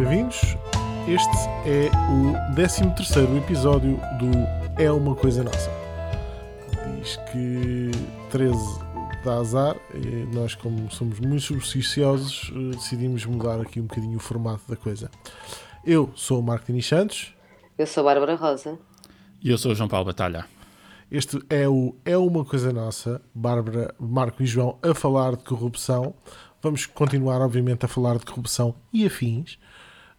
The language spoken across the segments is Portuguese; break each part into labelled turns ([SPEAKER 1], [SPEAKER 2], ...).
[SPEAKER 1] bem-vindos. Este é o 13 episódio do É Uma Coisa Nossa. Diz que 13 dá azar e nós, como somos muito supersticiosos, eh, decidimos mudar aqui um bocadinho o formato da coisa. Eu sou o Marco Dini Santos.
[SPEAKER 2] Eu sou a Bárbara Rosa.
[SPEAKER 3] E eu sou o João Paulo Batalha.
[SPEAKER 1] Este é o É Uma Coisa Nossa, Bárbara, Marco e João a falar de corrupção. Vamos continuar, obviamente, a falar de corrupção e afins.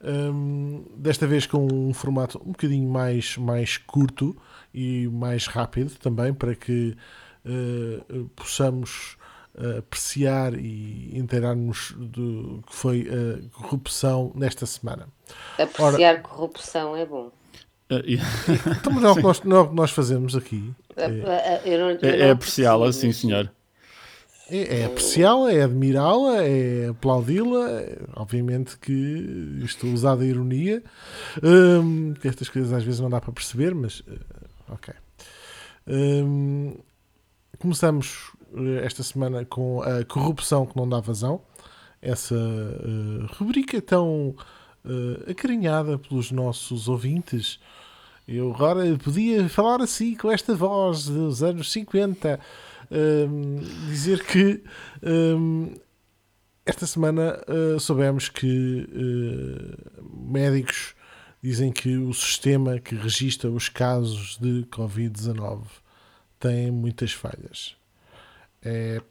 [SPEAKER 1] Um, desta vez com um formato um bocadinho mais, mais curto e mais rápido também, para que uh, possamos uh, apreciar e inteirar-nos do que foi a corrupção nesta semana.
[SPEAKER 2] Apreciar Ora, corrupção é bom.
[SPEAKER 1] Uh, yeah. então, não, é o que nós, não é o que nós fazemos aqui.
[SPEAKER 3] É, é, é apreciá-la, sim, senhor.
[SPEAKER 1] É, é apreciá-la, é admirá-la, é aplaudi-la. Obviamente que estou usar a ironia. Um, estas coisas às vezes não dá para perceber, mas uh, ok. Um, começamos eh, esta semana com a corrupção que não dá vazão. Essa uh, rubrica tão uh, acarinhada pelos nossos ouvintes. Eu agora podia falar assim, com esta voz dos anos 50 um, dizer que um, esta semana uh, soubemos que uh, médicos dizem que o sistema que registra os casos de Covid-19 tem muitas falhas. É,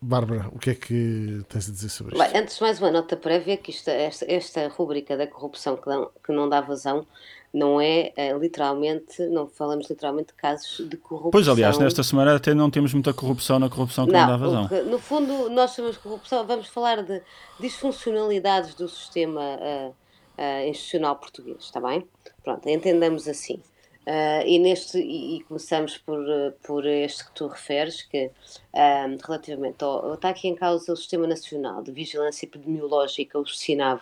[SPEAKER 1] Bárbara, o que é que tens a dizer sobre isto?
[SPEAKER 2] Bem, antes, mais uma nota prévia: que esta, esta, esta rubrica da corrupção que não, que não dá vazão não é, é, literalmente, não falamos literalmente de casos de corrupção.
[SPEAKER 3] Pois, aliás, nesta semana até não temos muita corrupção na corrupção que não, não dá vazão.
[SPEAKER 2] Que, no fundo, nós chamamos de corrupção, vamos falar de disfuncionalidades do sistema uh, uh, institucional português, está bem? Pronto, entendamos assim. Uh, e, neste, e, começamos por, por este que tu referes, que relativamente ao, está aqui em causa o Sistema Nacional de Vigilância Epidemiológica, o SINAV,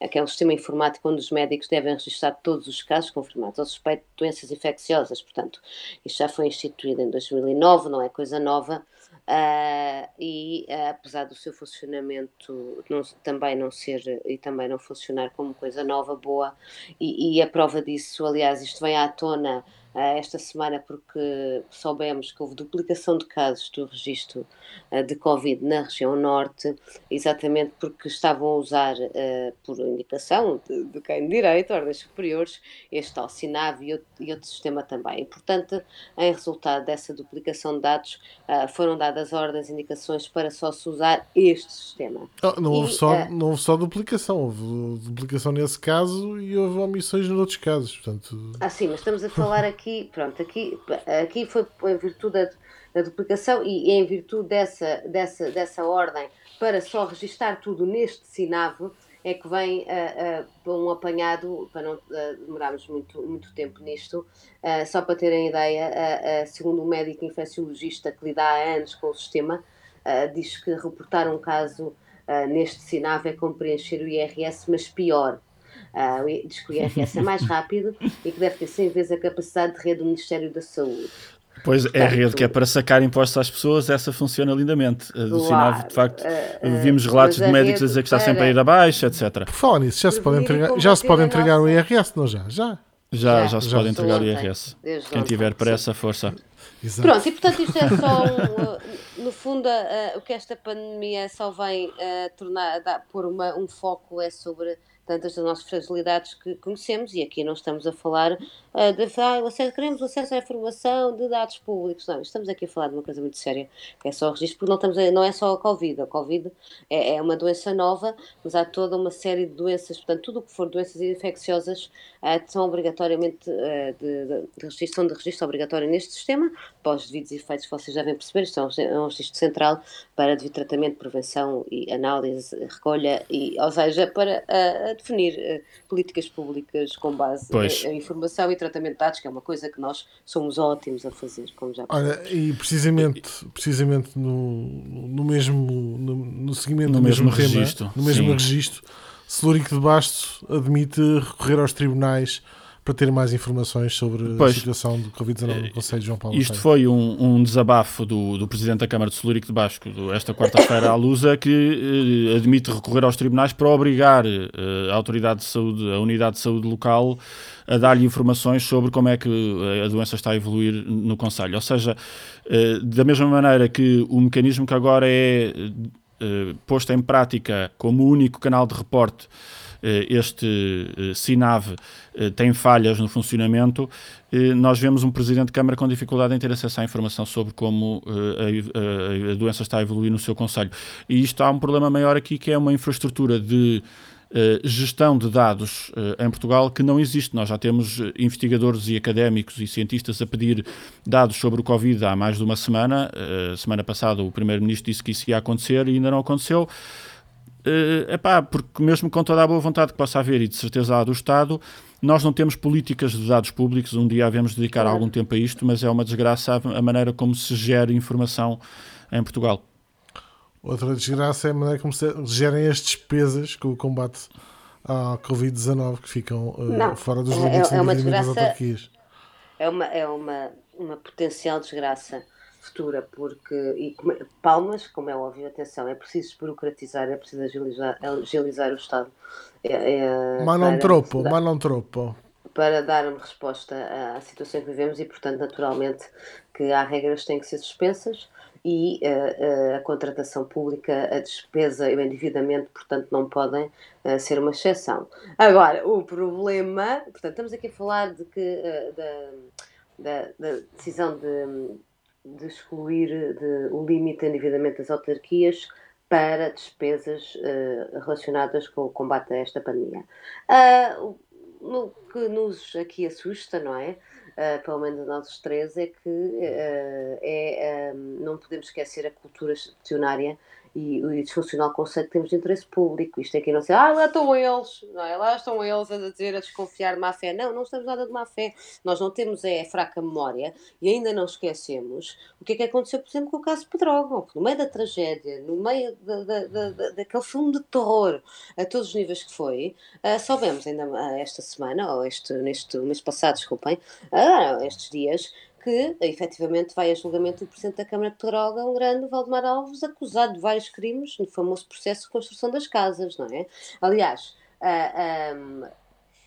[SPEAKER 2] é que é um sistema informático onde os médicos devem registrar todos os casos confirmados ao suspeito de doenças infecciosas. Portanto, isto já foi instituído em 2009, não é coisa nova. Uh, e uh, apesar do seu funcionamento não, também não ser e também não funcionar como coisa nova, boa, e, e a prova disso, aliás, isto vem à tona esta semana porque soubemos que houve duplicação de casos do registro eh, de Covid na região norte, exatamente porque estavam a usar, eh, por indicação de, de quem de direito, ordens superiores, este tal SINAV e outro, e outro sistema também. E, portanto, em resultado dessa duplicação de dados, foram dadas ordens, indicações para só se usar este sistema.
[SPEAKER 1] Não, houve e, só, uh, não houve só duplicação, houve duplicação nesse caso e houve omissões noutros casos. Portanto...
[SPEAKER 2] Ah, sim, mas estamos a falar aqui aqui, pronto, aqui, aqui foi em virtude da, da duplicação e em virtude dessa, dessa, dessa ordem para só registar tudo neste SINAV é que vem uh, uh, um apanhado, para não uh, demorarmos muito, muito tempo nisto, só para terem ideia, segundo um médico infecciologista que lida há anos com o sistema, diz que reportar um caso neste SINAV é como preencher o IRS, mas pior. Uh, diz que o IRS é mais rápido e que deve ter 100 vezes a capacidade de rede do Ministério da Saúde.
[SPEAKER 3] Pois é a rede que é para sacar impostos às pessoas, essa funciona lindamente. Do claro, de facto, uh, vimos relatos de médicos a dizer que está sempre a ir abaixo, etc.
[SPEAKER 1] Por falar nisso, já se pode entregar, já se pode entregar o IRS, não já? Já.
[SPEAKER 3] Já, já, já se já pode entregar o IRS. Quem tiver para essa força.
[SPEAKER 2] Exato. Pronto, e portanto isto é só um, no fundo uh, o que esta pandemia só vem uh, tornar, dar, pôr uma, um foco é sobre tantas das nossas fragilidades que conhecemos, e aqui não estamos a falar uh, de ah, queremos acesso à informação de dados públicos, não, estamos aqui a falar de uma coisa muito séria, que é só o registro, porque não, estamos a, não é só a Covid, a Covid é, é, uma doença nova, mas há toda uma série de doenças, portanto, tudo o que for doenças infecciosas uh, são obrigatoriamente uh, de, de, de registro, de registro obrigatório neste sistema, os devidos efeitos vocês devem perceber, isto é um, é um registro central para devido tratamento, prevenção e análise, recolha, e, ou seja, para definir uh, políticas públicas com base em, em, informação e tratamento de dados, que é uma coisa que nós somos ótimos a fazer, como já
[SPEAKER 1] Olha, e precisamente, precisamente no, no mesmo no, no seguimento
[SPEAKER 3] no
[SPEAKER 1] do mesmo,
[SPEAKER 3] mesmo registro,
[SPEAKER 1] no mesmo sim. registro, Celúrico de Basto admite recorrer aos tribunais para ter mais informações sobre pois, a situação do Covid-19 no Conselho de João Paulo.
[SPEAKER 3] Isto foi um, um desabafo do, do Presidente da Câmara de Celúrico de Basco esta quarta-feira à Lusa, que eh, admite recorrer aos tribunais para obrigar eh, a Autoridade de Saúde, a Unidade de Saúde Local, a dar-lhe informações sobre como é que a doença está a evoluir no Conselho. Ou seja, eh, da mesma maneira que o mecanismo que agora é eh, posto em prática como único canal de reporte eh, este SINAV tem falhas no funcionamento, nós vemos um Presidente de Câmara com dificuldade em ter acesso à informação sobre como a, doença está a evoluir no seu Conselho. E isto há um problema maior aqui, que é uma infraestrutura de gestão de dados em Portugal que não existe. Nós já temos investigadores e académicos e cientistas a pedir dados sobre o Covid há mais de uma semana. semana passada o Primeiro-Ministro disse que isso ia acontecer e ainda não aconteceu. Uh, epá, porque mesmo com toda a boa vontade que possa haver e de certeza há do Estado, nós não temos políticas de dados públicos. Um dia havemos dedicar algum tempo a isto, mas é uma desgraça a maneira como se gera informação em Portugal.
[SPEAKER 1] Outra desgraça é a maneira como se gerem as despesas com o combate à Covid-19 que ficam uh, fora dos é, limites é, é uma desgraça, das autarquias.
[SPEAKER 2] É uma, é uma, uma potencial desgraça futura, porque, e palmas, como é óbvio, atenção, é preciso desburocratizar, é preciso agilizar, agilizar o Estado.
[SPEAKER 1] É, é, mas não tropo, mas não tropo.
[SPEAKER 2] Para dar uma resposta à situação que vivemos e, portanto, naturalmente, que há regras que têm que ser suspensas, e uh, uh, a contratação pública, a despesa e o endividamento, portanto, não podem uh, ser uma exceção. Agora, o problema, portanto, estamos aqui a falar de que da, da, da, decisão de, de excluir de, o limite de endividamento das autarquias para despesas relacionadas com o combate a esta pandemia. o que nos aqui assusta, não é? uh, pelo menos nós três, é que uh, é, um, não podemos esquecer a cultura acionária e o disfuncional conceito que temos de interesse público. Isto é que não sei, ah, lá estão eles, não é? lá estão eles a dizer, a desconfiar de má fé. Não, não estamos nada de má fé. Nós não temos é, fraca memória e ainda não esquecemos o que é que aconteceu, por exemplo, com o caso Pedrógão, no meio da tragédia, no meio da, da, da, daquele filme de terror, a todos os níveis que foi, uh, soubemos ainda esta semana, ou este, neste mês passado, desculpem, uh, estes dias, que efetivamente vai a julgamento do Presidente da Câmara de um grande Valdemar Alves, acusado de vários crimes no famoso processo de construção das casas, não é? Aliás, uh, um,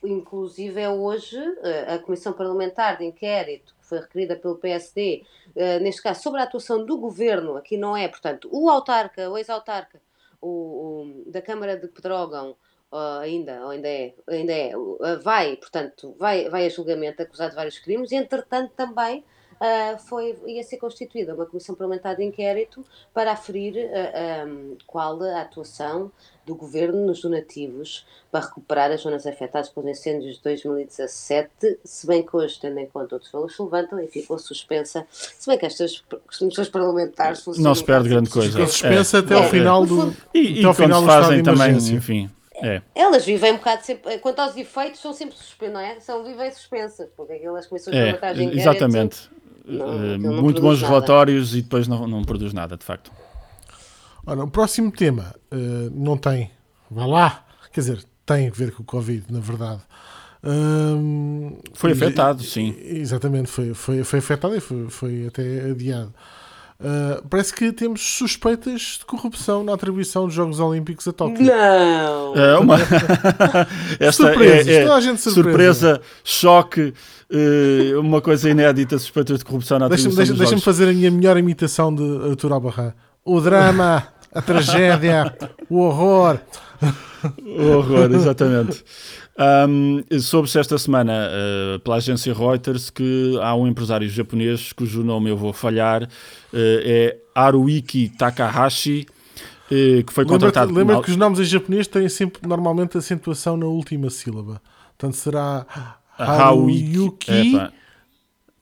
[SPEAKER 2] inclusive é hoje uh, a Comissão Parlamentar de Inquérito, que foi requerida pelo PSD, uh, neste caso sobre a atuação do Governo, aqui não é, portanto, o autarca, o ex-autarca o, o, da Câmara de Pedrógão, Uh, ainda, ou ainda é, ainda é, uh, vai, portanto, vai, vai a julgamento acusado de vários crimes, e entretanto também uh, foi, ia ser constituída uma comissão parlamentar de inquérito para aferir um, qual a atuação do governo nos donativos para recuperar as zonas afetadas pelos incêndios de 2017, se bem que hoje, tendo em conta outros valores, se levantam e ficou suspensa, se bem que estas comissões parlamentares
[SPEAKER 3] Não se perde grande coisa.
[SPEAKER 1] Ficou suspensa é. até ao é. final do.
[SPEAKER 3] E, e até ao final fazem também, enfim é.
[SPEAKER 2] Elas vivem um bocado sempre, quanto aos efeitos, são sempre suspensas, não é? São vivem suspensas, porque aquelas comissões é, de
[SPEAKER 3] Exatamente. Não, uh, muito bons nada. relatórios e depois não, não produz nada, de facto.
[SPEAKER 1] Ora, o próximo tema uh, não tem, vá lá, quer dizer, tem a ver com o Covid, na verdade.
[SPEAKER 3] Um, foi afetado, sim.
[SPEAKER 1] Exatamente, foi, foi, foi afetado e foi, foi até adiado. Uh, parece que temos suspeitas de corrupção na atribuição dos Jogos Olímpicos a Tóquio.
[SPEAKER 2] Não!
[SPEAKER 3] É uma. Esta Surpresas, é, é, toda a gente surpresa. surpresa choque, uh, uma coisa inédita, suspeitas de corrupção na atribuição deixa,
[SPEAKER 1] deixa, Deixa-me fazer a minha melhor imitação de Artur Albarrán. O drama, a tragédia, o horror.
[SPEAKER 3] o horror, exatamente. Um, Soube-se esta semana uh, pela agência Reuters que há um empresário japonês cujo nome eu vou falhar, uh, é Haruiki Takahashi, uh, que foi contratado.
[SPEAKER 1] Lembra, lembra que os nomes em japonês têm sempre normalmente acentuação na última sílaba. Portanto será Haruiki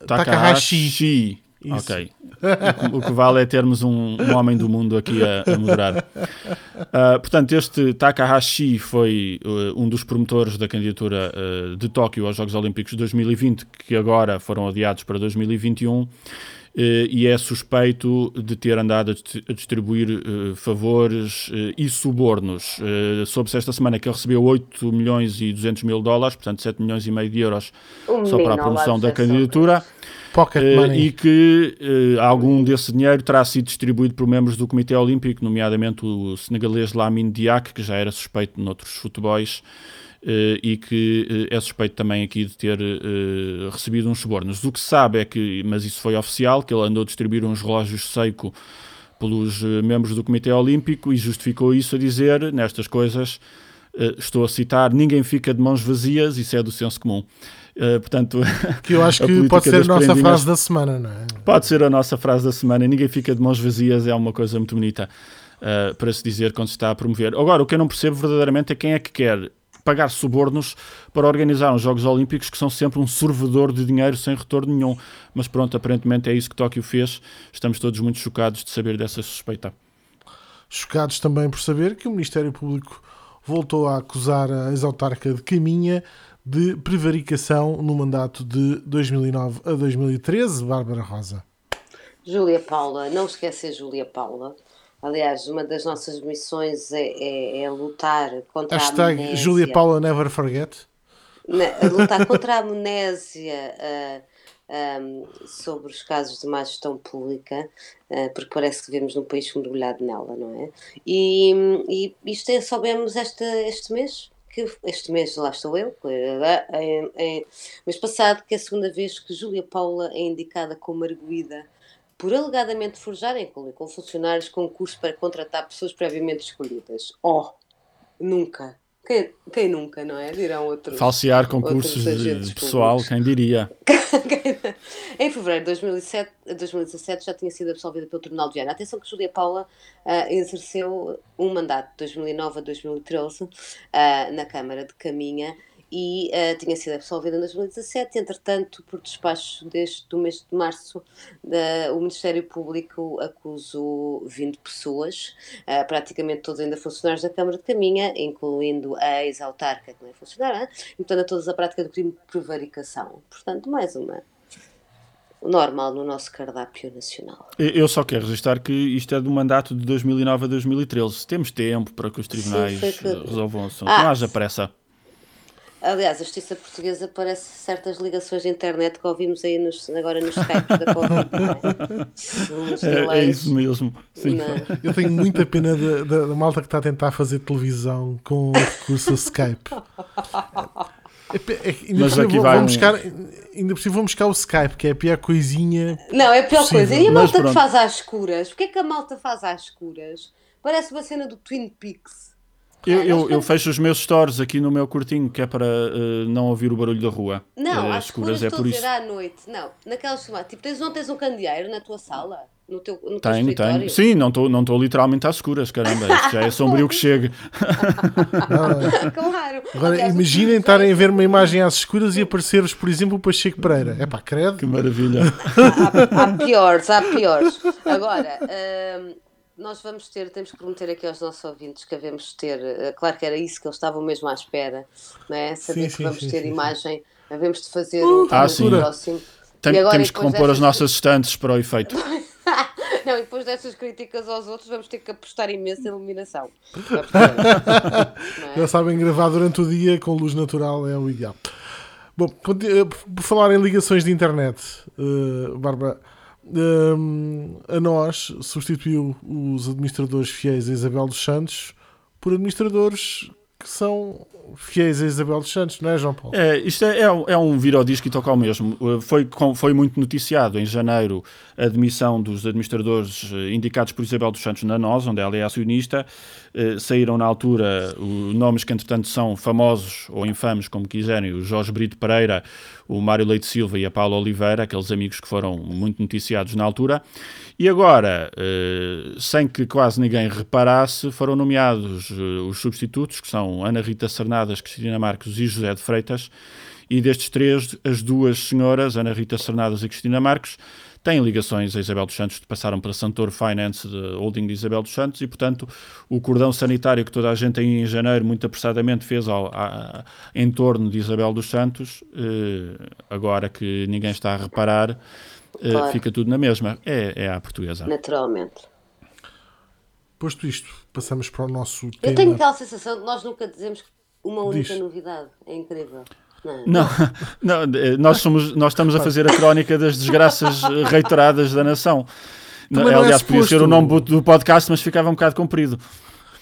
[SPEAKER 1] Takahashi.
[SPEAKER 3] Takahashi. Ok. O, que vale é termos um, um homem do mundo aqui a, a moderar. Uh, portanto, este Takahashi foi uh, um dos promotores da candidatura uh, de Tóquio aos Jogos Olímpicos de 2020, que agora foram adiados para 2021. e é suspeito de ter andado a distribuir favores e subornos. Soube-se esta semana que ele recebeu 8 milhões e 200 mil dólares, portanto 7 milhões e meio de euros um só para a promoção da candidatura. Uh, e que uh, algum desse dinheiro terá sido distribuído por membros do Comitê Olímpico, nomeadamente o senegalês Lamine Diak, que já era suspeito noutros futebols, uh, e que é suspeito também aqui de ter recebido uns subornos. O que se sabe é que, mas isso foi oficial, que ele andou a distribuir uns relógios seco pelos membros do Comitê Olímpico e justificou isso a dizer, nestas coisas, estou a citar, ninguém fica de mãos vazias, isso é do senso comum. Uh, portanto,
[SPEAKER 1] que eu acho que pode ser a nossa frase da semana, não é?
[SPEAKER 3] Pode ser a nossa frase da semana. Ninguém fica de mãos vazias, é uma coisa muito bonita uh, para se dizer quando se está a promover. Agora, o que eu não percebo verdadeiramente é quem é que quer pagar subornos para organizar uns Jogos Olímpicos que são sempre um servidor de dinheiro sem retorno nenhum. Mas pronto, aparentemente é isso que Tóquio fez. Estamos todos muito chocados de saber dessa suspeita.
[SPEAKER 1] Chocados também por saber que o Ministério Público voltou a acusar a ex-autarca de Caminha de prevaricação no mandato de 2009 a 2013, Bárbara Rosa.
[SPEAKER 2] Júlia Paula, não esquecer Júlia Paula. Aliás, uma das nossas missões é, é, é lutar contra Hashtag a amnésia.
[SPEAKER 1] Júlia Paula never forget.
[SPEAKER 2] Lutar contra a amnésia uh, ah, um, sobre os casos de má gestão pública, uh, porque parece que vivemos num país mergulhado nela, não é? E, e isto é, soubemos este, este mês, que este mês lá estou eu, em, em, mês passado, que é a segunda vez que Júlia Paula é indicada como arguída por alegadamente forjar em com funcionários concursos para contratar pessoas previamente escolhidas. Oh, nunca. Quem, quem nunca, não é? Dirão outros.
[SPEAKER 3] Falsear concursos de pessoal, quem diria?
[SPEAKER 2] em fevereiro de 2007, 2017 já tinha sido absolvida pelo Tribunal de Viana. Atenção que Júlia Paula uh, exerceu um mandato de 2009 a 2013 uh, na Câmara de Caminha e uh, tinha sido absolvida em 2017. Entretanto, por despacho desde o mês de março, o Ministério Público acusou 20 pessoas, uh, praticamente todos ainda funcionários da Câmara de Caminha, incluindo a ex-autarca, que não é funcionária, portanto a todos a prática do crime de prevaricação. Portanto, mais uma normal no nosso cardápio nacional.
[SPEAKER 3] Eu só quero registrar que isto é do mandato de 2009 a 2013. Temos tempo para que os tribunais Sim, que... resolvam o assunto. Ah, não haja pressa.
[SPEAKER 2] Aliás, a justiça portuguesa parece certas ligações de internet que ouvimos aí nos, agora nos Skype da Covid.
[SPEAKER 3] É? é, é, isso mesmo. Sim.
[SPEAKER 1] Eu tenho muita pena da, da, da, malta que está a tentar fazer televisão com o recurso Skype. É, é, Mas aqui vai um... buscar, ainda por cima vão buscar o Skype, que é a pior coisinha.
[SPEAKER 2] Não, é a pior possível. coisa. E a malta que faz às escuras? Porquê é que a malta faz às escuras? Parece uma cena do Twin Peaks.
[SPEAKER 3] Eu, eu, eu, fecho os meus stores aqui no meu curtinho, que é para uh, não ouvir o barulho da rua.
[SPEAKER 2] Não, uh, às escuras é por isso. à noite. Não, naquelas chamadas. Tipo, tens, não tens um candeeiro na tua sala? No teu, no
[SPEAKER 3] tenho, teu tenho. Sim, não estou não literalmente às escuras, caramba. Isto já é sombrio que chega.
[SPEAKER 1] claro. Agora, imaginem estarem a ver uma imagem às escuras e aparecer-vos, por exemplo, o Pacheco Pereira. É pá, credo.
[SPEAKER 3] Que maravilha.
[SPEAKER 2] há, há, piores, há piores. Agora. Uh, nós vamos ter, temos que prometer aqui aos nossos ouvintes que havemos ter, eh, claro que era isso que eles estavam mesmo à espera, não é? Saber sim, que sim, vamos sim, ter imagem, havemos de fazer uh, um
[SPEAKER 3] ah, sim. próximo. Tem, agora, temos que compor as nossas estantes para o efeito.
[SPEAKER 2] não, e depois dessas críticas aos outros, vamos ter que apostar imenso em iluminação.
[SPEAKER 1] é? Já sabem, gravar durante o dia com luz natural é o ideal. Bom, eh, por falar em ligações de internet, uh, Bárbara um, a nós substituiu os administradores fiéis a Isabel dos Santos por administradores que são fiéis a Isabel dos Santos, não é, João Paulo?
[SPEAKER 3] É, isto é, é, é um disco e toca ao mesmo. Uh, foi, foi muito noticiado em janeiro a demissão dos administradores uh, indicados por Isabel dos Santos na NOS, onde ela é acionista. Uh, saíram na altura nomes que, entretanto, são famosos ou infames, como quiserem, o Jorge Brito Pereira, o Mário Leite Silva e a Paula Oliveira, aqueles amigos que foram muito noticiados na altura. E agora, sem que quase ninguém reparasse, foram nomeados os substitutos, que são Ana Rita Sarnado Cristina Marques e José de Freitas, e destes três, as duas senhoras, Ana Rita Sernadas e Cristina Marques, têm ligações a Isabel dos Santos, passaram para Santor Finance, de holding de Isabel dos Santos, e, portanto, o cordão sanitário que toda a gente aí em janeiro, muito apressadamente, fez ao, a, em torno de Isabel dos Santos, eh, agora que ninguém está a reparar, claro. fica tudo na mesma. É, é a portuguesa.
[SPEAKER 2] Naturalmente.
[SPEAKER 1] Posto isto, passamos para o nosso
[SPEAKER 2] tema. Eu tenho aquela sensação de nós nunca dizemos uma única Diz. novidade. É incrível.
[SPEAKER 3] Não, não, eh, nós, somos, nós estamos a fazer a crónica das desgraças reiteradas da nação. Também é Aliás, é podia ser o nome do podcast, mas ficava um bocado comprido.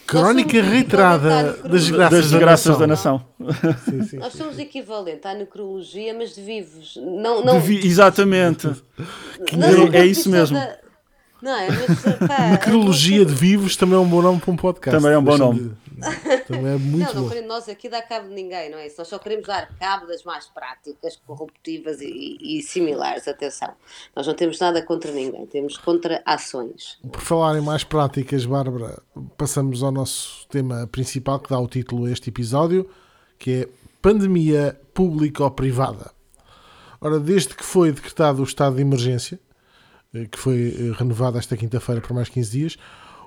[SPEAKER 1] Crónica reiterada das desgraças, das desgraças da nação. Da nação.
[SPEAKER 2] Sim, sim, Nós somos equivalente à necrologia, mas de vivos. Não, não...
[SPEAKER 3] Vi... Exatamente. é, é isso mesmo. Da...
[SPEAKER 2] Não é? Mas,
[SPEAKER 1] pá, Necrologia de vivos também é um bom nome para um podcast.
[SPEAKER 3] Também é um bom nome.
[SPEAKER 1] Também é muito
[SPEAKER 2] não, não
[SPEAKER 1] bom.
[SPEAKER 2] queremos nós aqui dar cabo de ninguém, não é isso? Nós só queremos dar cabo das mais práticas, corruptivas e, e, similares. Atenção, nós não temos nada contra ninguém, temos contra ações.
[SPEAKER 1] Por falar em mais práticas, Bárbara, passamos ao nosso tema principal que dá o título a este episódio, que é Pandemia Pública ou Privada. Ora, desde que foi decretado o estado de emergência, eh, que foi eh, renovado esta quinta-feira por mais 15 dias,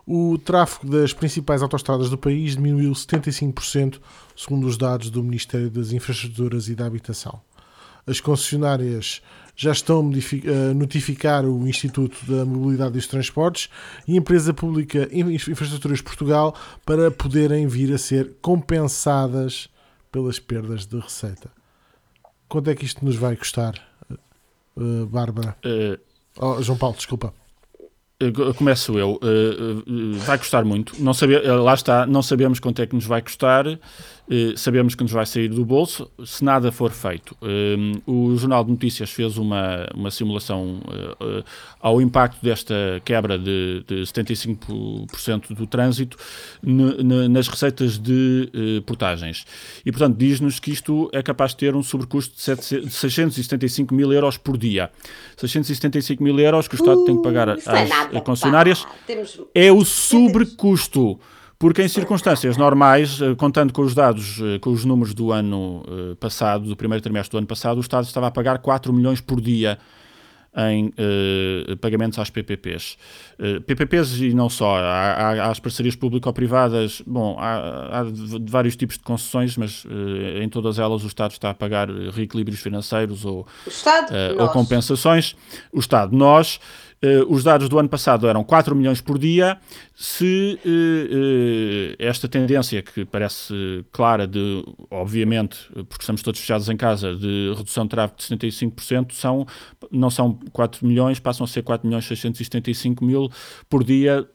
[SPEAKER 1] o tráfego das principais autostradas do país diminuiu 75%, segundo os dados do Ministério das Infraestruturas e da Habitação. As concessionárias já estão a notificar o Instituto da Mobilidade e dos Transportes e a empresa pública Infraestruturas Portugal para poderem vir a ser compensadas pelas perdas de receita. Quanto é que isto nos vai custar, uh, Bárbara? Uh... Oh, João Paulo, desculpa.
[SPEAKER 3] Começo eu. vai custar muito. Não sabe, lá está, não sabemos quanto é que nos vai custar. Eh, sabemos que nos vai sair do bolso se nada for feito. Eh, o Jornal de Notícias fez uma, uma simulação eh, ao impacto desta quebra de, de 75% do trânsito nas receitas de portagens. E, portanto, diz-nos que isto é capaz de ter um sobrecusto de 675 mil euros por dia. 675 mil euros que o Estado uh, tem que pagar às é concessionárias é o sobrecusto. Porque em circunstâncias normais, eh, contando com os dados, eh, com os números do ano eh, passado, do primeiro trimestre do ano passado, o Estado estava a pagar 4 milhões por dia em uh, pagamentos às PPPs. Uh, PPPs e não só, há, há as parcerias público-privadas, bom, há, há, vários tipos de concessões, mas uh, em todas elas o Estado está a pagar reequilíbrios financeiros ou, ou compensações. O Estado, nós. Uh, os dados do ano passado eram 4 milhões por dia. Se uh, uh, esta tendência, que parece clara, de, obviamente, porque estamos todos fechados em casa, de redução de tráfego de 75%, são, não são 4 milhões, passam a ser 4 milhões 675 mil por dia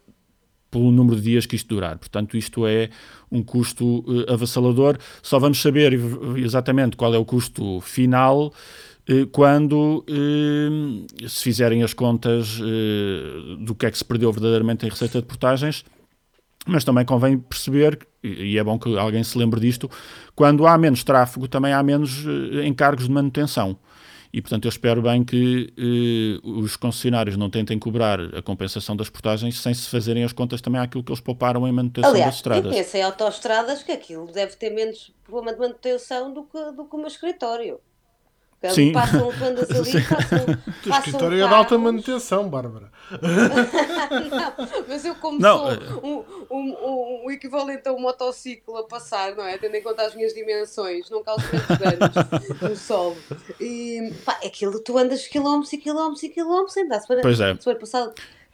[SPEAKER 3] pelo número de dias que isto durar. Portanto, isto é um custo avassalador. Só vamos saber exatamente qual é o custo final eh, quando eh, se fizerem as contas eh, do que é que se perdeu verdadeiramente em receita de portagens, mas também convém perceber, e é bom que alguém se lembre disto, quando há menos tráfego também há menos encargos de manutenção. E, portanto, eu espero bem que eh, os concessionários não tentem cobrar a compensação das portagens sem se fazerem as contas também àquilo que eles pouparam em manutenção
[SPEAKER 2] Aliás,
[SPEAKER 3] das estradas.
[SPEAKER 2] Aliás, eu penso em autoestradas que aquilo deve ter menos problema de manutenção do que, do que o meu escritório.
[SPEAKER 1] Sim. Passam, quando ali, passam, o teu escritório é de alta manutenção, Bárbara.
[SPEAKER 2] não, mas eu como não. sou é- um, um, um, um, equivalente a um motociclo a passar, não é? Tendo em conta as minhas dimensões, não causo grandes danos no solo. E pá, aquilo, tu andas quilómetros e quilómetros e quilómetros sem dar. Se
[SPEAKER 3] pois é.
[SPEAKER 2] Se for passado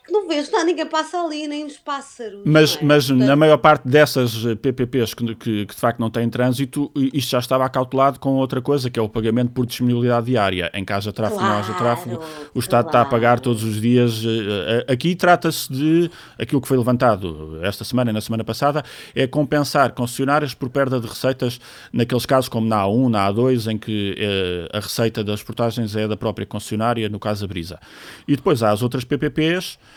[SPEAKER 2] não vejo nada, ninguém passa ali, nem os pássaros.
[SPEAKER 3] Mas,
[SPEAKER 2] é?
[SPEAKER 3] mas Portanto... na maior parte dessas PPPs que, que, que, de facto não têm trânsito, isto já estava acautelado com outra coisa, que é o pagamento por disponibilidade diária. Em casa tráfego, claro, não haja tráfego, o Estado claro. está a pagar todos os dias. Eh, eh, aqui trata-se de aquilo que foi levantado esta semana e na semana passada, é compensar concessionárias por perda de receitas naqueles casos como na A1, na A2, em que eh, a receita das portagens é da própria concessionária, no caso a Brisa. E depois há as outras PPPs eh,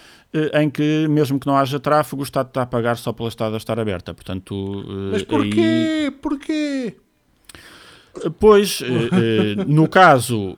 [SPEAKER 3] em que, mesmo que não haja tráfego, o Estado está a pagar só pela estrada estar aberta. Portanto,
[SPEAKER 1] eh, Mas porquê? Aí... Porquê?
[SPEAKER 3] Pois, eh, no caso,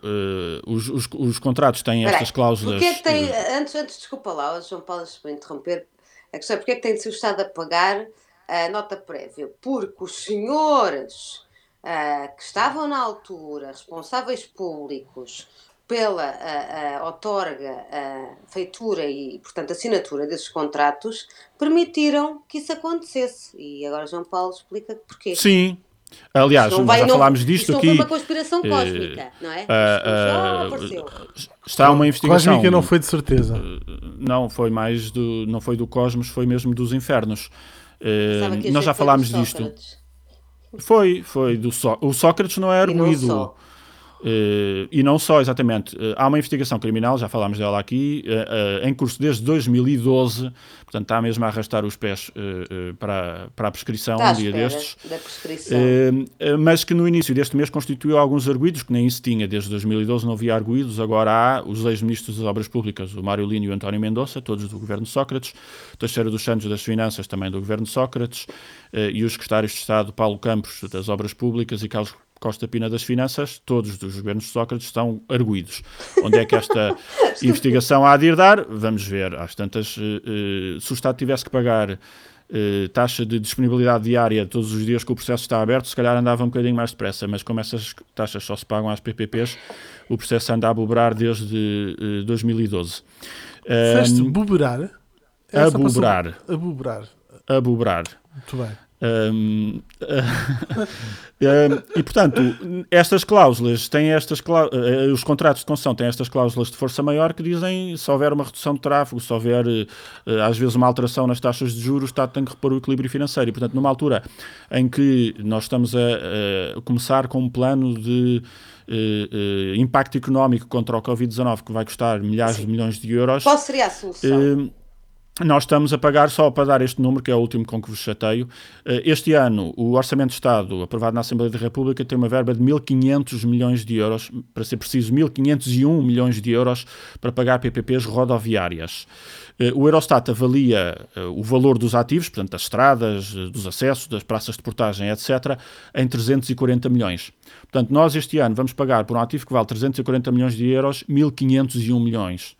[SPEAKER 3] os, os, os contratos têm estas cláusulas.
[SPEAKER 2] Porquê é que tem, antes, antes, desculpa lá, João Paulo, se me interromper, a questão é porque é que tem de ser o Estado a pagar a nota prévia? Porque os senhores uh, que estavam na altura, responsáveis públicos, pela a, a outorga, a feitura e, portanto, assinatura desses contratos, permitiram que isso acontecesse. E agora João Paulo explica porquê.
[SPEAKER 3] Sim, Aliás, nós já falámos disto
[SPEAKER 2] isto
[SPEAKER 3] aqui.
[SPEAKER 2] Não foi uma conspiração cósmica, uh, não é? Uh,
[SPEAKER 3] uh, está uma investigação.
[SPEAKER 1] Cósmica não foi de certeza.
[SPEAKER 3] não, foi mais do. Não foi do cosmos, foi mesmo dos infernos. nós já falámos disto. Foi, foi do Só O Sócrates não é arguído. Uh, e não só, exatamente. Uh, há uma investigação criminal, já falámos dela aqui, uh, em curso desde 2012, portanto está mesmo a arrastar os pés para, para a prescrição
[SPEAKER 2] está
[SPEAKER 3] um dia destes.
[SPEAKER 2] Da prescrição.
[SPEAKER 3] mas que no início deste mês constituiu alguns arguídos, que nem isso tinha, desde 2012 não havia arguídos, agora há os ex-ministros das Obras Públicas, o Mário Lino e o António Mendonça, todos do governo Sócrates, Teixeira dos Santos das Finanças, também do governo Sócrates, e os secretários de Estado Paulo Campos das Obras Públicas e Carlos Costa Pina das Finanças, todos dos governos de Sócrates estão arguídos. Onde é que esta investigação há de ir dar? Vamos ver. Às tantas, uh, se o Estado tivesse que pagar uh, taxa de disponibilidade diária todos os dias que o processo está aberto, se calhar andava um bocadinho mais depressa, mas como essas taxas só se pagam às PPPs, o processo anda a bobrar desde uh, 2012.
[SPEAKER 1] Feste um, buberar?
[SPEAKER 3] a buberar.
[SPEAKER 1] A buberar.
[SPEAKER 3] A buberar.
[SPEAKER 1] Muito bem.
[SPEAKER 3] Um, e portanto, estas cláusulas têm estas cláusulas, eh, os contratos de concessão têm estas cláusulas de força maior que dizem se houver uma redução de tráfego, se houver eh, às vezes uma alteração nas taxas de juros, o Estado tem que repor o equilíbrio financeiro. E portanto, numa altura em que nós estamos a, a começar com um plano de uh, uh, impacto económico contra o Covid-19 que vai custar milhares Sim. de milhões de euros.
[SPEAKER 2] Qual seria a solução?
[SPEAKER 3] Nós estamos a pagar, só para dar este número, que é o último com que vos chateio, eh, este ano o Orçamento de Estado, aprovado na Assembleia da República, tem uma verba de 1.500 milhões de euros, para ser preciso, 1.501 milhões de euros para pagar PPPs rodoviárias. Eh, o Eurostat avalia eh, o valor dos ativos, portanto, das estradas, dos acessos, das praças de portagem, etc., em 340 milhões. Portanto, nós este ano vamos pagar por um ativo que vale 340 milhões de euros, 1.501 milhões.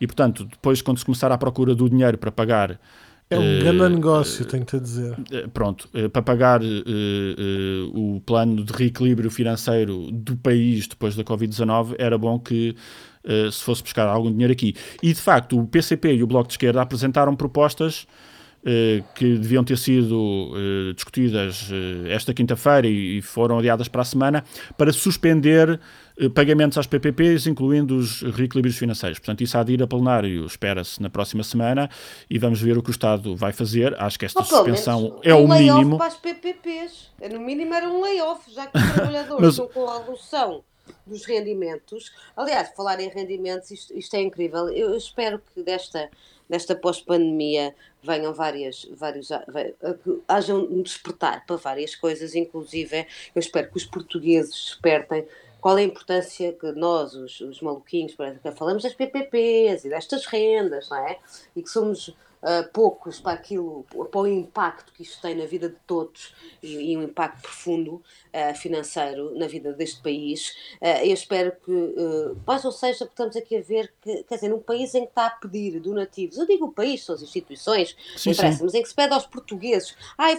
[SPEAKER 3] E, portanto, depois, quando se começar à procura do dinheiro para pagar.
[SPEAKER 1] É um uh, grande negócio, uh, tenho-te a dizer.
[SPEAKER 3] Uh, pronto, para pagar o plano de reequilíbrio financeiro do país depois da Covid-19, era bom que se fosse buscar algum dinheiro aqui. E, de facto, o PCP e o Bloco de Esquerda apresentaram propostas que deviam ter sido discutidas esta quinta-feira e foram adiadas para a semana para suspender eh, pagamentos às PPPs, incluindo os reequilíbrios financeiros. Portanto, isso há de ir a plenário, espera-se na próxima semana e vamos ver o que o Estado vai fazer. Acho que esta oh, suspensão é um o mínimo.
[SPEAKER 2] para as PPPs. No mínimo era um layoff, já que os trabalhadores Mas... estão com a redução dos rendimentos. Aliás, falar em rendimentos, isto, isto é incrível. Eu espero que desta, desta pós-pandemia venham várias, vários, haja um despertar para várias coisas, inclusive eu espero que os portugueses despertem qual é a importância que nós, os, os maluquinhos, falamos das PPPs e destas rendas, não é? E que somos uh, poucos para aquilo, para o impacto que isto tem na vida de todos e, e um impacto profundo uh, financeiro na vida deste país. Uh, eu espero que, uh, mas ou seja, que estamos aqui a ver que, quer dizer, num país em que está a pedir donativos, eu digo o país, são as instituições, sim, sim. mas em que se pede aos portugueses, ai,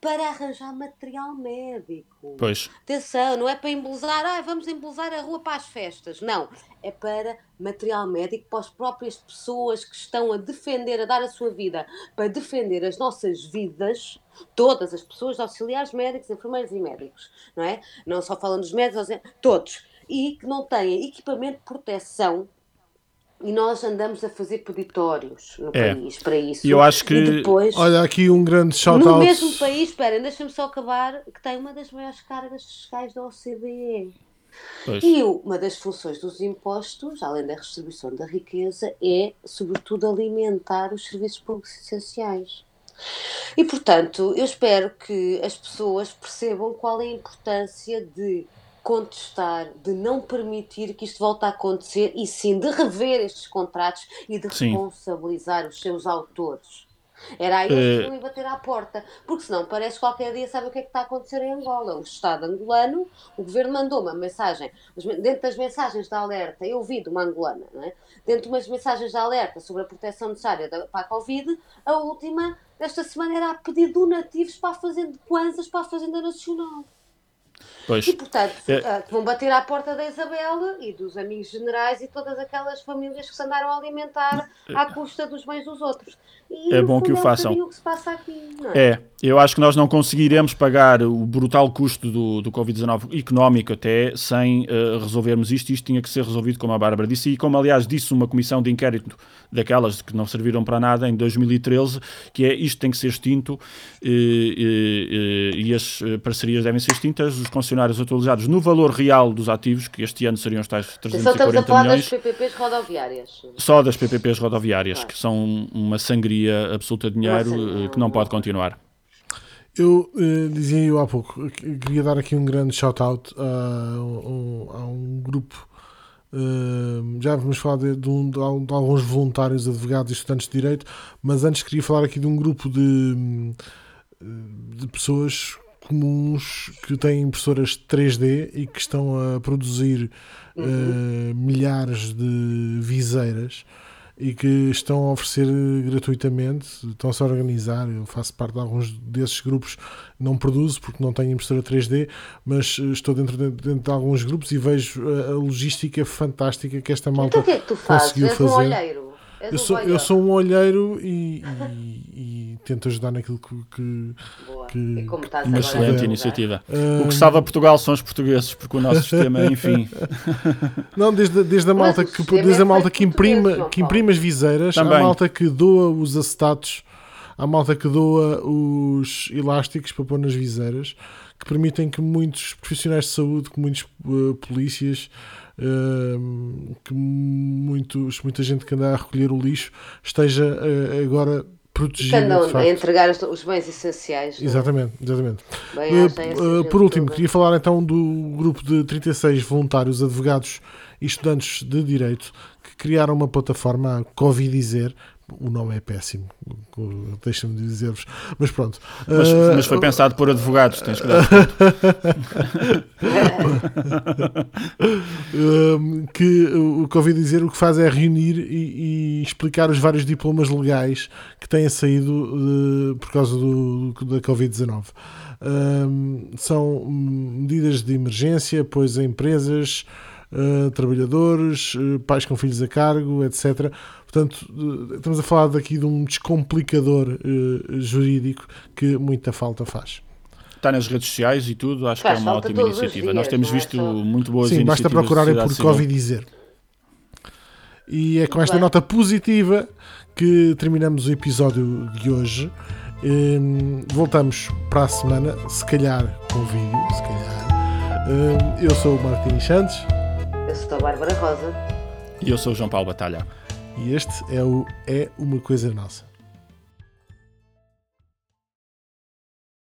[SPEAKER 2] para arranjar material médico.
[SPEAKER 3] Pois.
[SPEAKER 2] Atenção, não é para embelezar, ah, vamos embelezar a rua para as festas. Não, é para material médico para as próprias pessoas que estão a defender, a dar a sua vida para defender as nossas vidas, todas as pessoas, auxiliares médicos, enfermeiros e médicos, não é? Não só falando dos médicos, todos. E que não têm equipamento de proteção e nós andamos a fazer peditórios no é. país para isso.
[SPEAKER 3] E eu acho que.
[SPEAKER 2] E depois,
[SPEAKER 1] Olha, aqui um grande shout No
[SPEAKER 2] mesmo país, espera, deixa-me só acabar, que tem uma das maiores cargas fiscais da OCDE. Pois. E uma das funções dos impostos, além da redistribuição da riqueza, é, sobretudo, alimentar os serviços públicos essenciais. E, portanto, eu espero que as pessoas percebam qual é a importância de contestar, de não permitir que isto volte a acontecer e sim de rever estes contratos e de sim. responsabilizar os seus autores. Era aí que uh... não ia bater à porta, porque senão parece qualquer dia sabe o que é que está a acontecer em Angola. O Estado angolano, o governo mandou uma mensagem, dentro das mensagens de alerta, eu vi de uma angolana, é? dentro de umas mensagens de alerta sobre a proteção necessária para a Covid, a última desta semana era a pedir donativos para a Fazenda de Kwanzas para a Fazenda Nacional.
[SPEAKER 3] Pois.
[SPEAKER 2] E, portanto,
[SPEAKER 3] É.
[SPEAKER 2] ah, vão bater à porta da Isabel e dos amigos generais e todas aquelas famílias que se andaram a alimentar à custa dos bens dos outros. E,
[SPEAKER 3] É bom que o
[SPEAKER 2] um
[SPEAKER 3] façam.
[SPEAKER 2] o que se passa aqui, é?
[SPEAKER 3] É, eu acho que nós não conseguiremos pagar o brutal custo do, do Covid-19 económico até sem eh, resolvermos isto. Isto tinha que ser resolvido, como a Bárbara disse, e como aliás disse uma comissão de inquérito daquelas que não serviram para nada em 2013, que é isto tem que ser extinto e as eh, parcerias devem ser extintas, os concessionários atualizados no valor real dos ativos, que este ano seriam os tais
[SPEAKER 2] Atenção, estamos a
[SPEAKER 3] 340
[SPEAKER 2] falar
[SPEAKER 3] milhões.
[SPEAKER 2] das PPPs rodoviárias.
[SPEAKER 3] Só das PPPs rodoviárias,
[SPEAKER 2] Claro.
[SPEAKER 3] que são uma sangria absoluta de dinheiro
[SPEAKER 2] sangria.
[SPEAKER 3] eh, que não pode continuar.
[SPEAKER 1] Eu eh, dizia eu há pouco, que queria dar aqui um grande shout-out a, um, a um grupo. eh, já vamos falar de, de um- de al- de alguns voluntários, advogados e estudantes de direito, mas antes queria falar aqui de um grupo de, hum, de pessoas comuns que têm impressoras 3D e que estão a produzir eh, milhares de viseiras e que estão a oferecer gratuitamente, estão-se a organizar. Eu faço parte de alguns desses grupos, não produzo porque não tenho impressora 3D, mas eh, estou dentro de, dentro de alguns grupos e vejo a, a logística fantástica que esta malta
[SPEAKER 2] Então o que é que tu fazes?
[SPEAKER 1] conseguiu
[SPEAKER 2] És um
[SPEAKER 1] fazer.
[SPEAKER 2] olheiro. És
[SPEAKER 1] Eu
[SPEAKER 2] um
[SPEAKER 1] sou, eu sou um olheiro e, e- e tento ajudar naquilo que. que
[SPEAKER 2] Boa.
[SPEAKER 1] que-
[SPEAKER 2] É como estás
[SPEAKER 3] Uma excelente iniciativa.
[SPEAKER 1] Hum.
[SPEAKER 3] O que salva Portugal são os portugueses, porque o nosso sistema, enfim,
[SPEAKER 1] Não, desde, desde a malta que,
[SPEAKER 2] sistema
[SPEAKER 1] desde
[SPEAKER 2] é
[SPEAKER 1] a malta que imprime, que imprime as viseiras,
[SPEAKER 3] Também.
[SPEAKER 1] a malta que doa os acetatos, a malta que doa os elásticos para pôr nas viseiras, que permitem que muitos profissionais de saúde, que muitos eh, polícias, que muitos, muita gente que anda a recolher o lixo esteja eh, agora de
[SPEAKER 2] andam a entregar os, os bens essenciais. é?
[SPEAKER 1] Exatamente, exatamente. Eh,
[SPEAKER 2] gente
[SPEAKER 1] por último,
[SPEAKER 2] toda.
[SPEAKER 1] queria falar então do grupo de 36 voluntários, advogados e estudantes de Direito que criaram uma plataforma a Covidizer. O nome é péssimo, deixa-me dizer-vos. Mas pronto.
[SPEAKER 3] mas,
[SPEAKER 1] Eh,
[SPEAKER 3] mas foi pensado por advogados, tens que dar.
[SPEAKER 1] Um, que o Covid dizer o que faz é reunir e, e explicar os vários diplomas legais que têm saído por causa do, da Covid-19. Um, são medidas de emergência, apoios a empresas, eh, trabalhadores, eh, pais com filhos a cargo, etc. Portanto, eh, estamos a falar daqui de um descomplicador jurídico que muita falta faz.
[SPEAKER 3] Está nas redes sociais e tudo, acho
[SPEAKER 2] Faz
[SPEAKER 3] que é uma ótima iniciativa.
[SPEAKER 2] dias,
[SPEAKER 3] Nós temos
[SPEAKER 2] é
[SPEAKER 3] visto
[SPEAKER 2] só-
[SPEAKER 3] muito boas
[SPEAKER 1] Sim, basta procurarem por Covid dizer. E é com esta nota positiva que terminamos o episódio de hoje. Hum, voltamos para a semana, se calhar com vídeo, se calhar. Hum, eu sou o Martins Santos
[SPEAKER 2] Eu sou a Bárbara Rosa.
[SPEAKER 3] E eu sou o João Paulo Batalha.
[SPEAKER 1] e este é o É Uma Coisa Nossa.